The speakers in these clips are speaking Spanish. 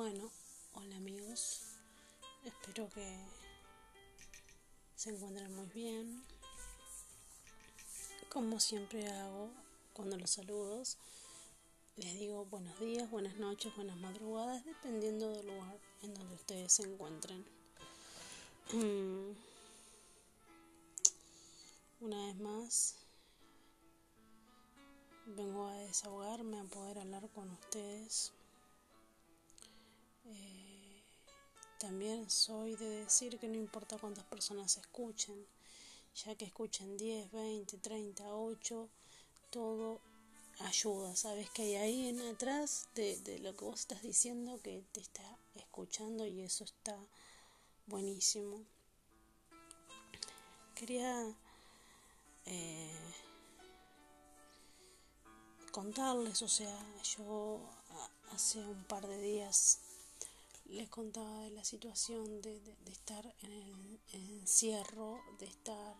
Bueno, hola amigos, espero que se encuentren muy bien. Como siempre hago cuando los saludos, les digo buenos días, buenas noches, buenas madrugadas, dependiendo del lugar en donde ustedes se encuentren. Mm. Una vez más, vengo a desahogarme, a poder hablar con ustedes eh, también soy de decir que no importa cuántas personas escuchen, ya que escuchen 10, 20, 30, 8, todo ayuda. Sabes que hay ahí en atrás de, lo que vos estás diciendo que te está escuchando y eso está buenísimo. Quería eh, contarles, o sea, yo hace un par de días les contaba de la situación de, estar en el encierro, de estar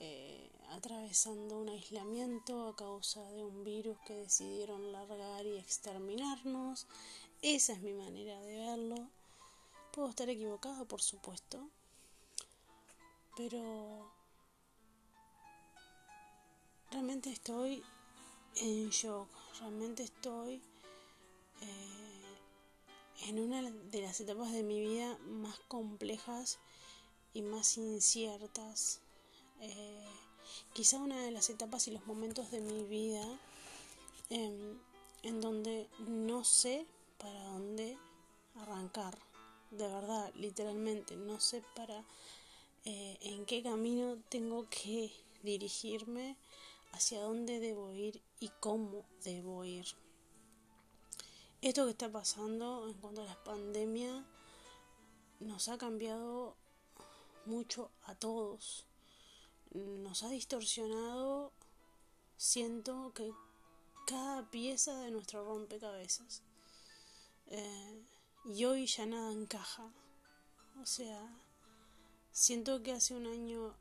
eh, atravesando un aislamiento a causa de un virus que decidieron largar y exterminarnos. Esa es mi manera de verlo. Puedo estar equivocado, por supuesto, pero realmente estoy en shock, realmente estoy... Eh, en una de las etapas de mi vida más complejas y más inciertas. Eh, quizá una de las etapas y los momentos de mi vida em, en donde no sé para dónde arrancar. De verdad, literalmente, no sé para eh, en qué camino tengo que dirigirme, hacia dónde debo ir y cómo debo ir. Esto que está pasando en cuanto a la pandemia nos ha cambiado mucho a todos. Nos ha distorsionado, siento que cada pieza de nuestro rompecabezas. Eh, y hoy ya nada encaja. O sea, siento que hace un año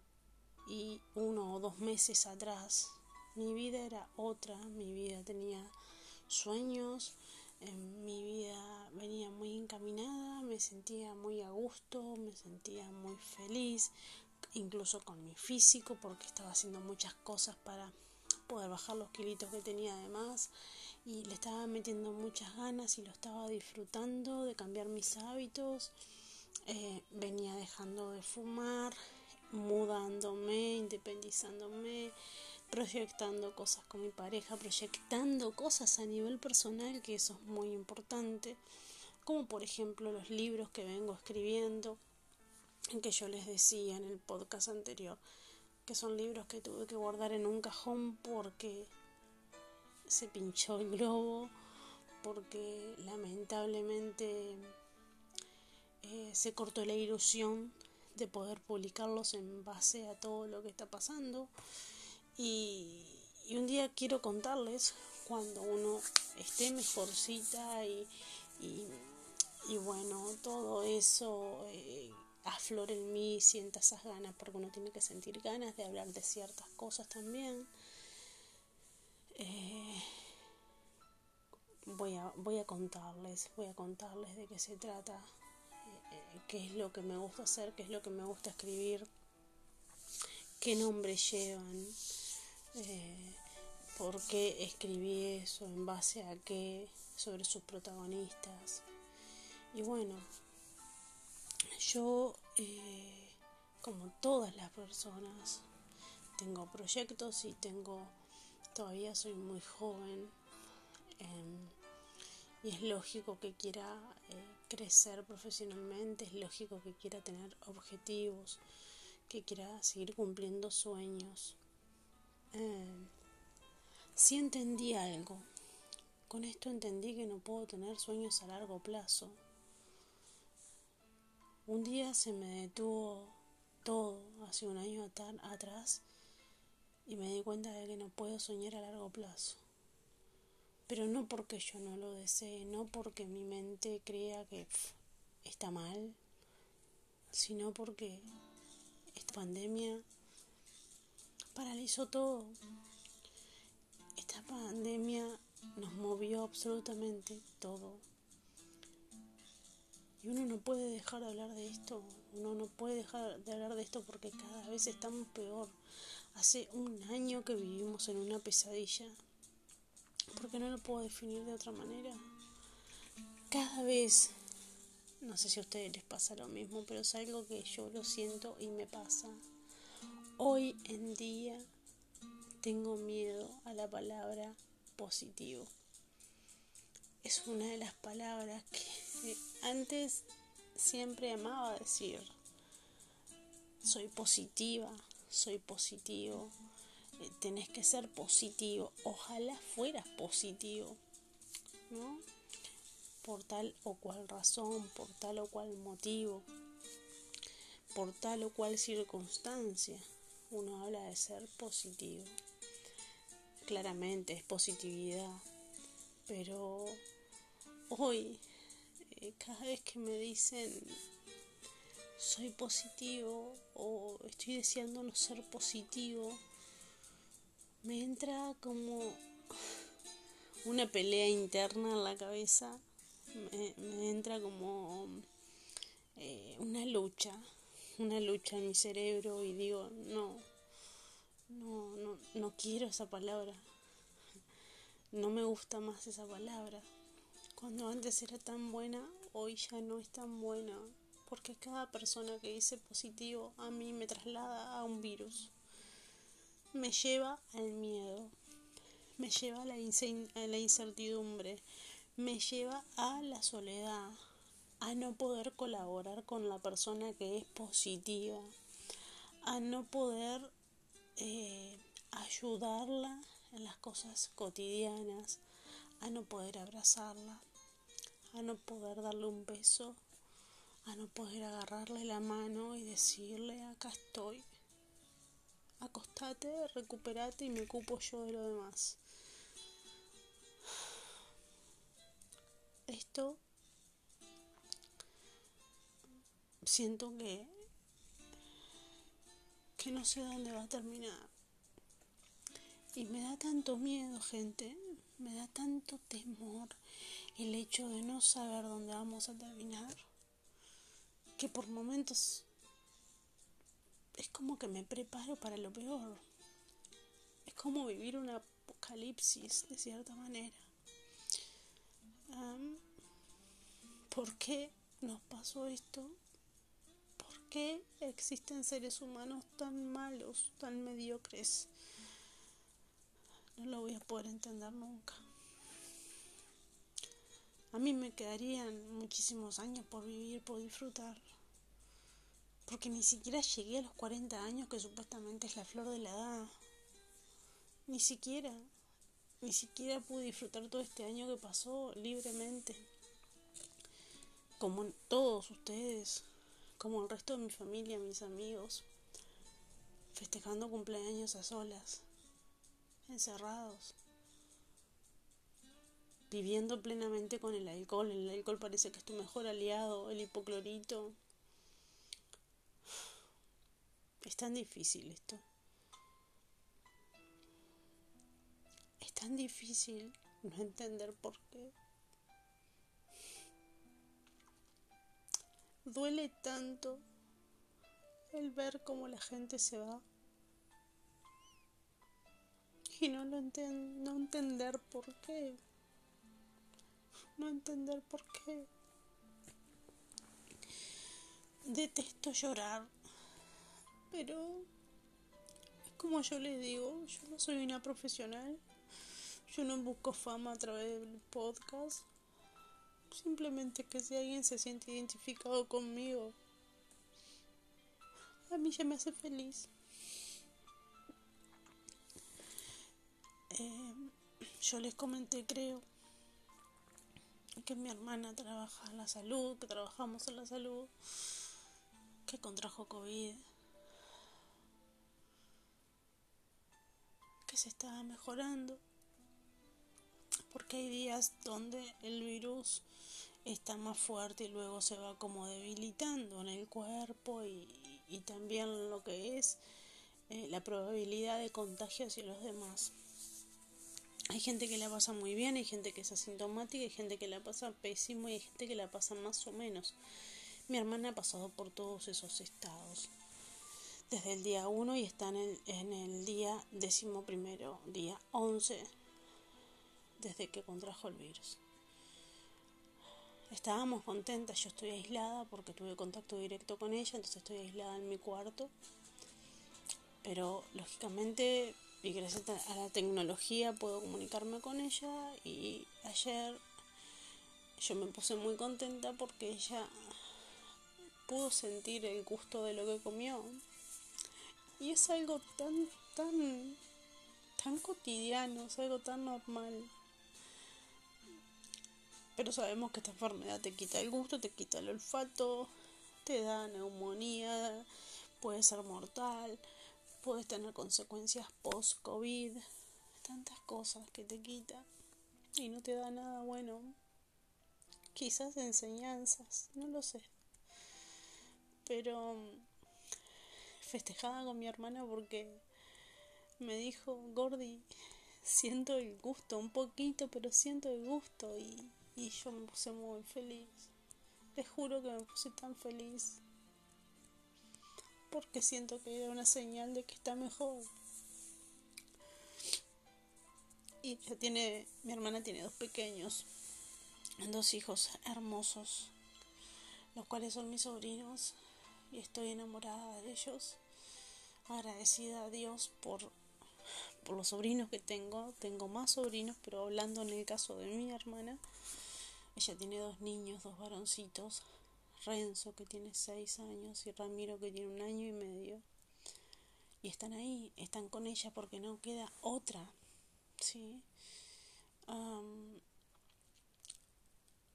y uno o dos meses atrás mi vida era otra, mi vida tenía sueños, en mi vida venía muy encaminada, me sentía muy a gusto, me sentía muy feliz, incluso con mi físico, porque estaba haciendo muchas cosas para poder bajar los kilitos que tenía además y le estaba metiendo muchas ganas y lo estaba disfrutando de cambiar mis hábitos. Eh, venía dejando de fumar, mudándome, independizándome, proyectando cosas con mi pareja, proyectando cosas a nivel personal, que eso es muy importante, como por ejemplo los libros que vengo escribiendo, que yo les decía en el podcast anterior, que son libros que tuve que guardar en un cajón porque se pinchó el globo, porque lamentablemente eh, se cortó la ilusión de poder publicarlos en base a todo lo que está pasando. Y, un día quiero contarles cuando uno esté mejorcita y, y, bueno, todo eso eh, aflore en mí, sienta esas ganas, porque uno tiene que sentir ganas de hablar de ciertas cosas también. Eh, voy, a, voy a contarles, voy a contarles de qué se trata, eh, qué es lo que me gusta hacer, qué es lo que me gusta escribir, qué nombre llevan. Eh, por qué escribí eso, en base a qué, sobre sus protagonistas. Y bueno, yo, eh, como todas las personas, tengo proyectos y tengo, todavía soy muy joven. Em, y es lógico que quiera eh, crecer profesionalmente, es lógico que quiera tener objetivos, que quiera seguir cumpliendo sueños. Eh, sí entendí algo. Con esto entendí que no puedo tener sueños a largo plazo. Un día se me detuvo todo hace un año atrás y me di cuenta de que no puedo soñar a largo plazo. Pero no porque yo no lo desee, no porque mi mente crea que está mal, sino porque esta pandemia paralizó todo. Esta pandemia nos movió absolutamente todo. Y uno no puede dejar de hablar de esto, uno no puede dejar de hablar de esto porque cada vez estamos peor. Hace un año que vivimos en una pesadilla, porque no lo puedo definir de otra manera. Cada vez, no sé si a ustedes les pasa lo mismo, pero es algo que yo lo siento y me pasa. Hoy en día tengo miedo a la palabra positivo. Es una de las palabras que antes siempre amaba decir. Soy positiva, soy positivo. Eh, tenés que ser positivo. Ojalá fueras positivo. ¿No? Por tal o cual razón, por tal o cual motivo, por tal o cual circunstancia. Uno habla de ser positivo. Claramente es positividad. Pero hoy eh, cada vez que me dicen soy positivo o estoy deseando no ser positivo, me entra como una pelea interna en la cabeza, me, entra como eh, una lucha, una lucha en mi cerebro y digo, no, no, no, no quiero esa palabra, no me gusta más esa palabra. Cuando antes era tan buena, hoy ya no es tan buena, porque cada persona que dice positivo a mí me traslada a un virus. Me lleva al miedo, me lleva a la, a la incertidumbre, me lleva a la soledad, a no poder colaborar con la persona que es positiva, a no poder eh, ayudarla en las cosas cotidianas, a no poder abrazarla, a no poder darle un beso, a no poder agarrarle la mano y decirle, acá estoy, acostate, recuperate y me ocupo yo de lo demás. Esto siento que que no sé dónde va a terminar. Y me da tanto miedo, gente, me da tanto temor el hecho de no saber dónde vamos a terminar, que por momentos es como que me preparo para lo peor. Es como vivir un apocalipsis de cierta manera. ¿Por qué nos pasó esto? ¿Por qué existen seres humanos tan malos, tan mediocres? No lo voy a poder entender nunca. A mí me quedarían muchísimos años por vivir, por disfrutar. Porque ni siquiera llegué a los 40 años que supuestamente es la flor de la edad. Ni siquiera. Ni siquiera pude disfrutar todo este año que pasó libremente. Como todos ustedes. Como el resto de mi familia, mis amigos. Festejando cumpleaños a solas. Encerrados viviendo plenamente con el alcohol. El alcohol parece que es tu mejor aliado, el hipoclorito. Es tan difícil esto. Es tan difícil no entender por qué. Duele tanto el ver cómo la gente se va. Y no, lo no entender por qué. No entender por qué. Detesto llorar, pero es como yo les digo, yo no soy una profesional, yo no busco fama a través del podcast, simplemente que si alguien se siente identificado conmigo, a mí ya me hace feliz. Eh, yo les comenté, creo, que mi hermana trabaja en la salud, que trabajamos en la salud, que contrajo COVID, que se estaba mejorando, porque hay días donde el virus está más fuerte y luego se va como debilitando en el cuerpo y, también lo que es eh, la probabilidad de contagio hacia los demás. Hay gente que la pasa muy bien, hay gente que es asintomática, hay gente que la pasa pésimo y hay gente que la pasa más o menos. Mi hermana ha pasado por todos esos estados desde el día 1 y está en el, en el día décimo primero, día 11, desde que contrajo el virus. Estábamos contentas, yo estoy aislada porque tuve contacto directo con ella, entonces estoy aislada en mi cuarto. Pero lógicamente, y gracias a la tecnología, puedo comunicarme con ella. Y ayer yo me puse muy contenta porque ella pudo sentir el gusto de lo que comió. Y es algo tan, tan, tan cotidiano, es algo tan normal. Pero sabemos que esta enfermedad te quita el gusto, te quita el olfato, te da neumonía, puede ser mortal, puedes tener consecuencias post-COVID, tantas cosas que te quita y no te da nada bueno. Quizás enseñanzas, no lo sé. Pero festejada con mi hermana porque me dijo, Gordi, siento el gusto, un poquito, pero siento el gusto y y yo me puse muy feliz. Les juro que me puse tan feliz porque siento que era una señal de que está mejor. Y ya tiene, mi hermana tiene dos pequeños, dos hijos hermosos, los cuales son mis sobrinos y estoy enamorada de ellos, agradecida a Dios por, por los sobrinos que tengo, tengo más sobrinos, pero hablando en el caso de mi hermana, ella tiene dos niños, dos varoncitos, Renzo que tiene seis años y Ramiro que tiene un año y medio. Y están ahí, están con ella porque no queda otra, ¿sí?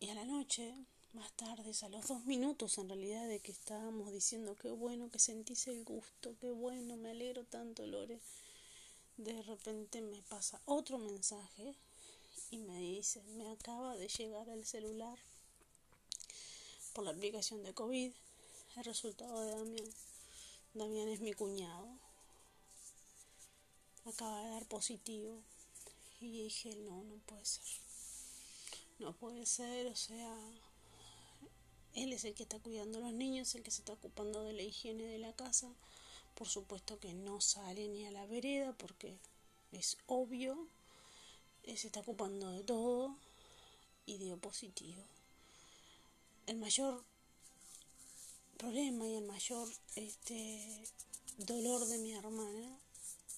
y a la noche, más tarde, a los dos minutos en realidad de que estábamos diciendo qué bueno que sentís el gusto, qué bueno, me alegro tanto, Lore. De repente me pasa otro mensaje y me dice, me acaba de llegar al celular por la aplicación de COVID el resultado de Damián. Damián es mi cuñado. Acaba de dar positivo. Y dije, no, no puede ser. No puede ser, o sea, él es el que está cuidando a los niños, el que se está ocupando de la higiene de la casa. Por supuesto que no sale ni a la vereda porque es obvio se está ocupando de todo y dio positivo. El mayor problema y el mayor este, dolor de mi hermana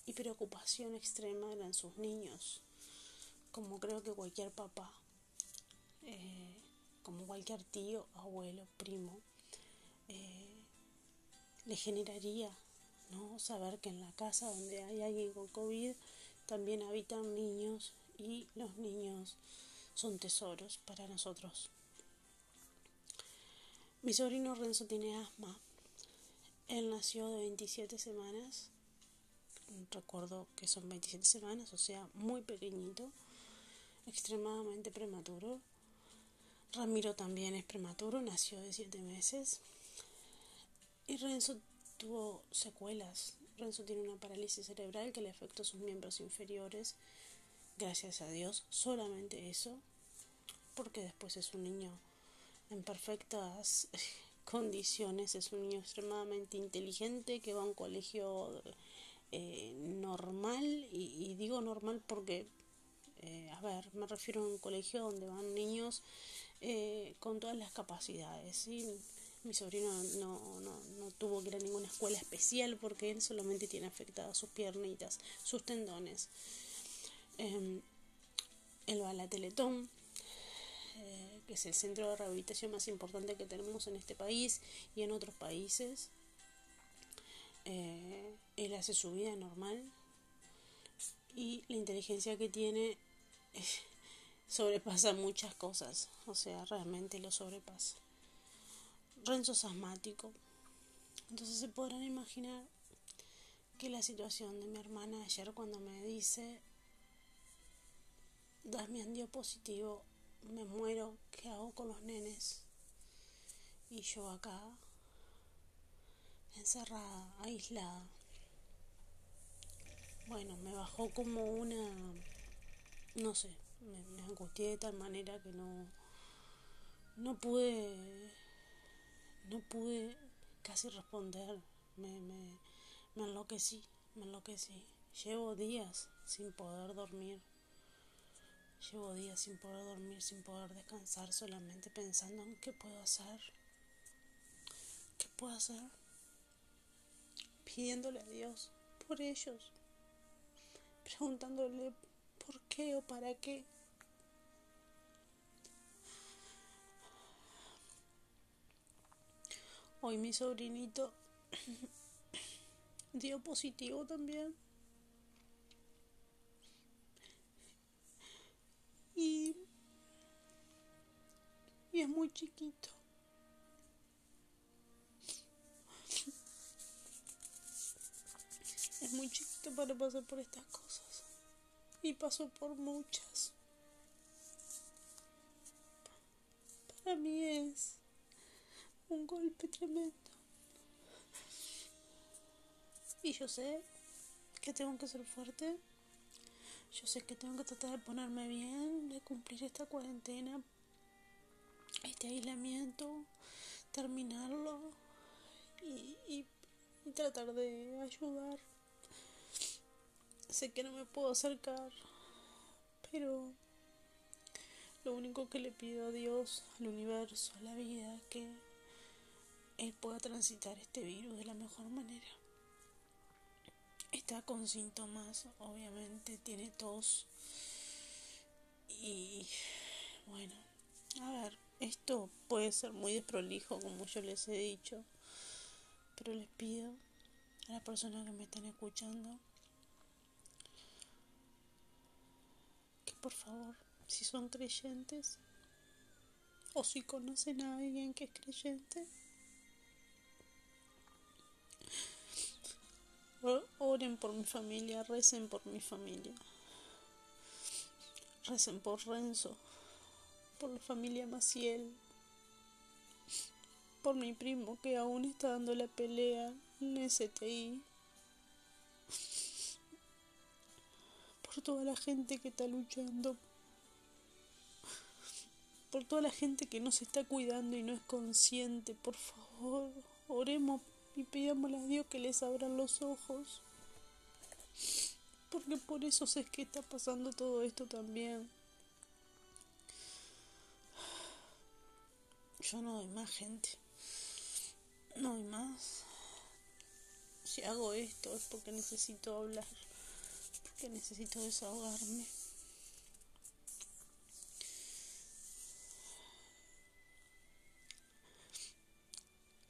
y preocupación extrema eran sus niños, como creo que cualquier papá, eh, como cualquier tío, abuelo, primo, eh, le generaría ¿no? saber que en la casa donde hay alguien con COVID también habitan niños y los niños son tesoros para nosotros. Mi sobrino Renzo tiene asma. Él nació de 27 semanas. Recuerdo que son 27 semanas, o sea, muy pequeñito, extremadamente prematuro. Ramiro también es prematuro, nació de 7 meses. Y Renzo tuvo secuelas. Renzo tiene una parálisis cerebral que le afectó a sus miembros inferiores gracias a Dios, solamente eso, porque después es un niño en perfectas condiciones, es un niño extremadamente inteligente que va a un colegio eh, normal, y, digo normal porque, eh, a ver, me refiero a un colegio donde van niños eh, con todas las capacidades, Mi sobrino no, no, no, tuvo que ir a ninguna escuela especial porque él solamente tiene afectadas sus piernitas, sus tendones. Em, el Bala Teletón, eh, que es el centro de rehabilitación más importante que tenemos en este país y en otros países. Eh, él hace su vida normal y la inteligencia que tiene eh, sobrepasa muchas cosas, o sea, realmente lo sobrepasa. Renzo asmático, entonces se podrán imaginar que la situación de mi hermana ayer cuando me dice Damián dio positivo, me muero, ¿qué hago con los nenes? Y yo acá, encerrada, aislada. Bueno, me bajó como una, no sé, me angustié de tal manera que no, no pude, no pude casi responder, me, me, me enloquecí, me enloquecí. Llevo días sin poder dormir. Llevo días sin poder dormir, sin poder descansar, solamente pensando en qué puedo hacer. ¿Qué puedo hacer? Pidiéndole a Dios por ellos. Preguntándole por qué o para qué. Hoy mi sobrinito dio positivo también. Y, es muy chiquito. Es muy chiquito para pasar por estas cosas. Y pasó por muchas. Para mí es un golpe tremendo. Y yo sé que tengo que ser fuerte. Yo sé que tengo que tratar de ponerme bien, de cumplir esta cuarentena, este aislamiento, terminarlo y, tratar de ayudar. Sé que no me puedo acercar, pero lo único que le pido a Dios, al universo, a la vida, que Él pueda transitar este virus de la mejor manera. Está con síntomas, obviamente, tiene tos. Y bueno, a ver, esto puede ser muy desprolijo, como yo les he dicho, pero les pido a las personas que me están escuchando que por favor, si son creyentes o si conocen a alguien que es creyente, Oren por mi familia, recen por mi familia. Recen por Renzo, por la familia Maciel, por mi primo que aún está dando la pelea en STI, por toda la gente que está luchando, por toda la gente que no se está cuidando y no es consciente, por favor, oremos y pidámosle a Dios que les abran los ojos. Porque por eso sé que está pasando todo esto también. Yo no doy más gente. No doy más. Si hago esto es porque necesito hablar. Porque necesito desahogarme.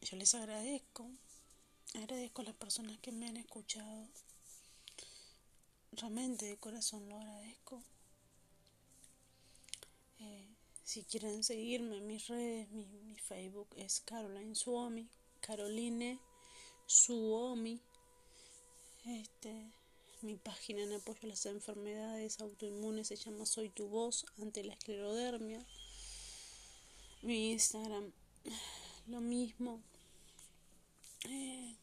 Yo les agradezco Agradezco a las personas que me han escuchado. Realmente de corazón lo agradezco. Eh, si quieren seguirme en mis redes, mi, Facebook es Caroline Suomi, Caroline Suomi. Este, mi página en apoyo a las enfermedades autoinmunes se llama Soy tu voz ante la esclerodermia. Mi Instagram, lo mismo. Eh,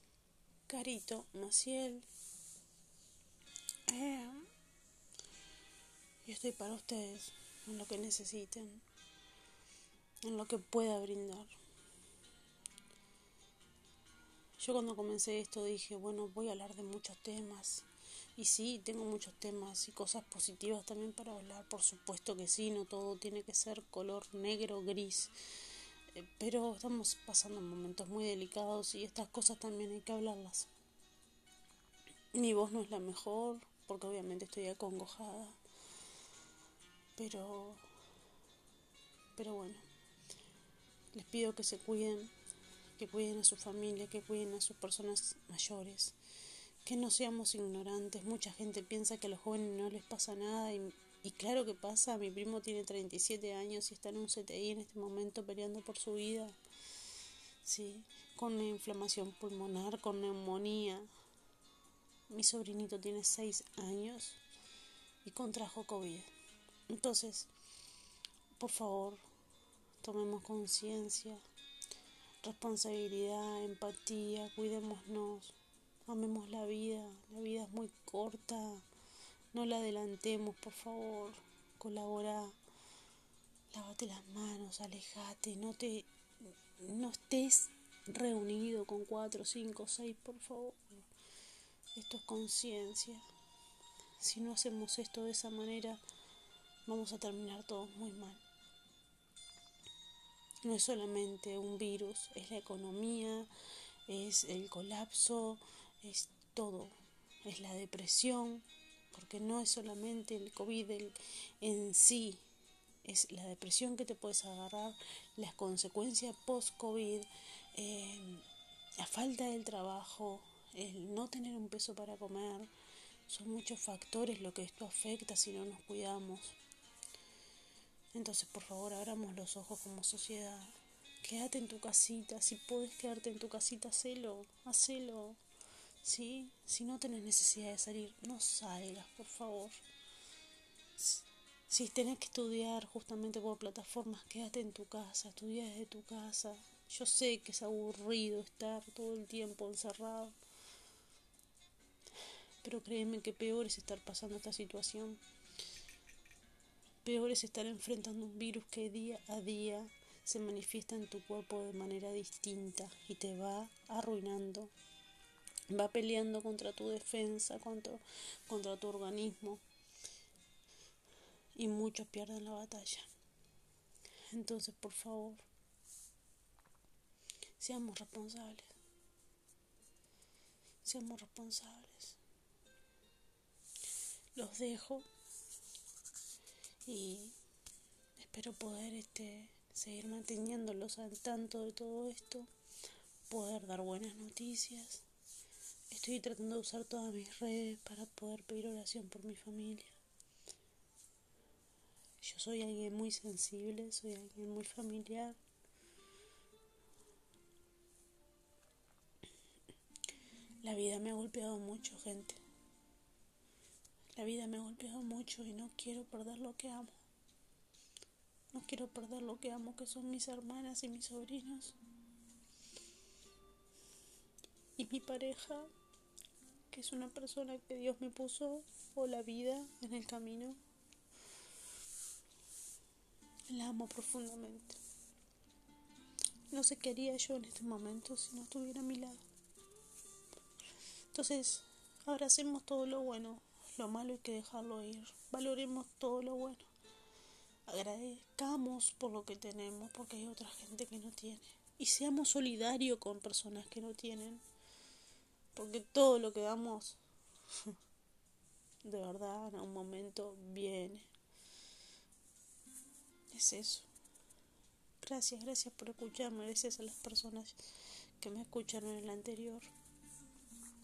Carito Maciel. Eh, yo estoy para ustedes, en lo que necesiten, en lo que pueda brindar. Yo cuando comencé esto dije, bueno, voy a hablar de muchos temas. Y sí, tengo muchos temas y cosas positivas también para hablar. Por supuesto que sí, no todo tiene que ser color negro, gris pero estamos pasando momentos muy delicados y estas cosas también hay que hablarlas. Mi voz no es la mejor, porque obviamente estoy acongojada, pero, pero bueno, les pido que se cuiden, que cuiden a su familia, que cuiden a sus personas mayores, que no seamos ignorantes. Mucha gente piensa que a los jóvenes no les pasa nada y y claro que pasa, mi primo tiene 37 años y está en un CTI en este momento peleando por su vida. Sí, con inflamación pulmonar, con neumonía. Mi sobrinito tiene 6 años y contrajo COVID. Entonces, por favor, tomemos conciencia, responsabilidad, empatía, cuidémonos, amemos la vida. La vida es muy corta no la adelantemos, por favor. colabora, lávate las manos, alejate, no te no estés reunido con cuatro, cinco, seis, por favor. Esto es conciencia. Si no hacemos esto de esa manera, vamos a terminar todos muy mal. No es solamente un virus, es la economía, es el colapso, es todo, es la depresión, porque no es solamente el COVID en sí, es la depresión que te puedes agarrar, las consecuencias post-COVID, eh, la falta del trabajo, el no tener un peso para comer, son muchos factores lo que esto afecta si no nos cuidamos. Entonces, por favor, abramos los ojos como sociedad. Quédate en tu casita, si puedes quedarte en tu casita, hacelo, hacelo. ¿Sí? Si no tenés necesidad de salir, no salgas, por favor. Si tenés que estudiar justamente por plataformas, quédate en tu casa, estudia desde tu casa. Yo sé que es aburrido estar todo el tiempo encerrado, pero créeme que peor es estar pasando esta situación. Peor es estar enfrentando un virus que día a día se manifiesta en tu cuerpo de manera distinta y te va arruinando. Va peleando contra tu defensa, contra, contra tu organismo y muchos pierden la batalla. Entonces, por favor, seamos responsables. Seamos responsables. Los dejo y espero poder este, seguir manteniéndolos al tanto de todo esto, poder dar buenas noticias. Estoy tratando de usar todas mis redes para poder pedir oración por mi familia. Yo soy alguien muy sensible, soy alguien muy familiar. La vida me ha golpeado mucho, gente. La vida me ha golpeado mucho y no quiero perder lo que amo. No quiero perder lo que amo, que son mis hermanas y mis sobrinos. Y mi pareja, que es una persona que Dios me puso, o la vida en el camino. La amo profundamente. No sé qué haría yo en este momento si no estuviera a mi lado. Entonces, abracemos todo lo bueno, lo malo hay que dejarlo ir. Valoremos todo lo bueno. Agradezcamos por lo que tenemos, porque hay otra gente que no tiene. Y seamos solidarios con personas que no tienen. Porque todo lo que damos, de verdad, en un momento viene es eso. Gracias, gracias por escucharme, gracias a las personas que me escucharon en el anterior.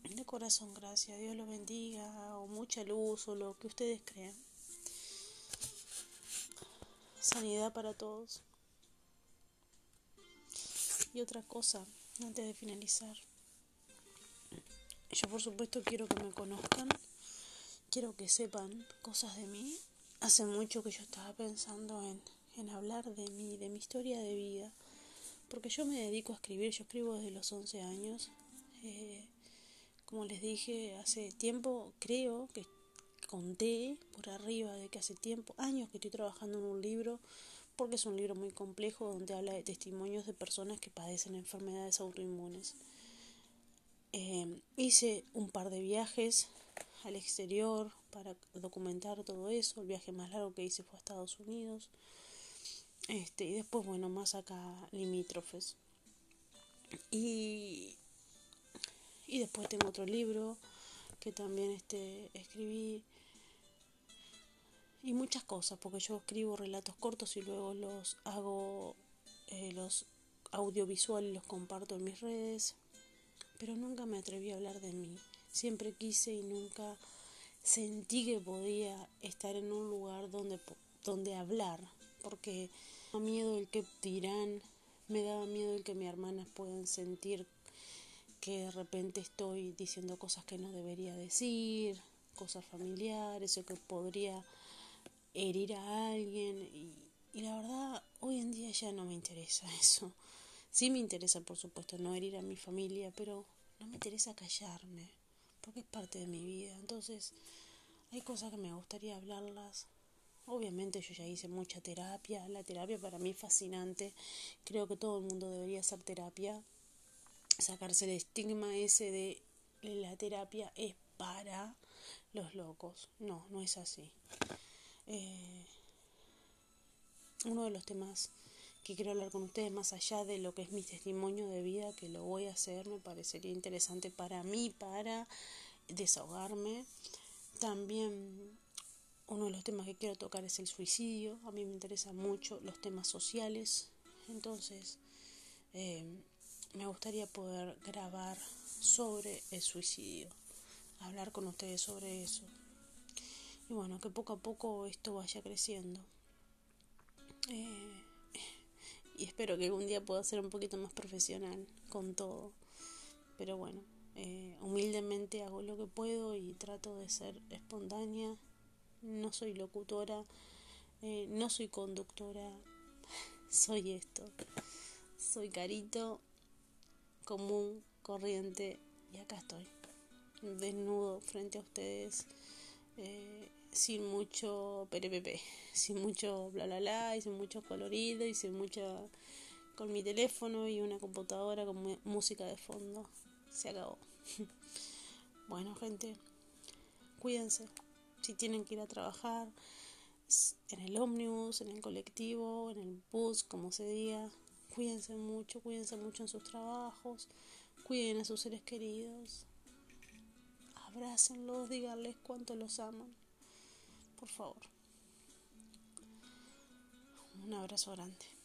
De corazón, gracias. Dios los bendiga, o mucha luz, o lo que ustedes crean. Sanidad para todos. Y otra cosa, antes de finalizar. Yo por supuesto quiero que me conozcan, quiero que sepan cosas de mí. Hace mucho que yo estaba pensando en en hablar de mí, de mi historia de vida, porque yo me dedico a escribir, yo escribo desde los 11 años. Eh, como les dije, hace tiempo creo que conté por arriba de que hace tiempo, años que estoy trabajando en un libro, porque es un libro muy complejo donde habla de testimonios de personas que padecen enfermedades autoinmunes. Eh, hice un par de viajes al exterior para documentar todo eso. El viaje más largo que hice fue a Estados Unidos. Este, y después, bueno, más acá limítrofes. Y, y después tengo otro libro que también este, escribí. Y muchas cosas, porque yo escribo relatos cortos y luego los hago, eh, los audiovisuales los comparto en mis redes. Pero nunca me atreví a hablar de mí. Siempre quise y nunca sentí que podía estar en un lugar donde, donde hablar porque me daba miedo el que dirán, me daba miedo el que mis hermanas puedan sentir que de repente estoy diciendo cosas que no debería decir, cosas familiares o que podría herir a alguien y, y la verdad hoy en día ya no me interesa eso. Sí me interesa por supuesto no herir a mi familia, pero no me interesa callarme porque es parte de mi vida. Entonces hay cosas que me gustaría hablarlas. Obviamente yo ya hice mucha terapia, la terapia para mí es fascinante, creo que todo el mundo debería hacer terapia, sacarse el estigma ese de la terapia es para los locos, no, no es así. Eh, uno de los temas que quiero hablar con ustedes más allá de lo que es mi testimonio de vida, que lo voy a hacer, me parecería interesante para mí, para desahogarme. También uno de los temas que quiero tocar es el suicidio. A mí me interesan mucho los temas sociales. Entonces, eh, me gustaría poder grabar sobre el suicidio, hablar con ustedes sobre eso. Y bueno, que poco a poco esto vaya creciendo. Eh, y espero que algún día pueda ser un poquito más profesional con todo. Pero bueno, eh, humildemente hago lo que puedo y trato de ser espontánea. No soy locutora, eh, no soy conductora, soy esto. Soy carito, común, corriente y acá estoy, desnudo frente a ustedes. Eh, sin mucho perepepe, sin mucho bla bla bla, y sin mucho colorido, y sin mucha. con mi teléfono y una computadora con música de fondo. Se acabó. bueno, gente, cuídense. Si tienen que ir a trabajar, en el ómnibus, en el colectivo, en el bus, como se diga, cuídense mucho, cuídense mucho en sus trabajos, cuiden a sus seres queridos, abrácenlos, díganles cuánto los aman por favor. Un abrazo grande.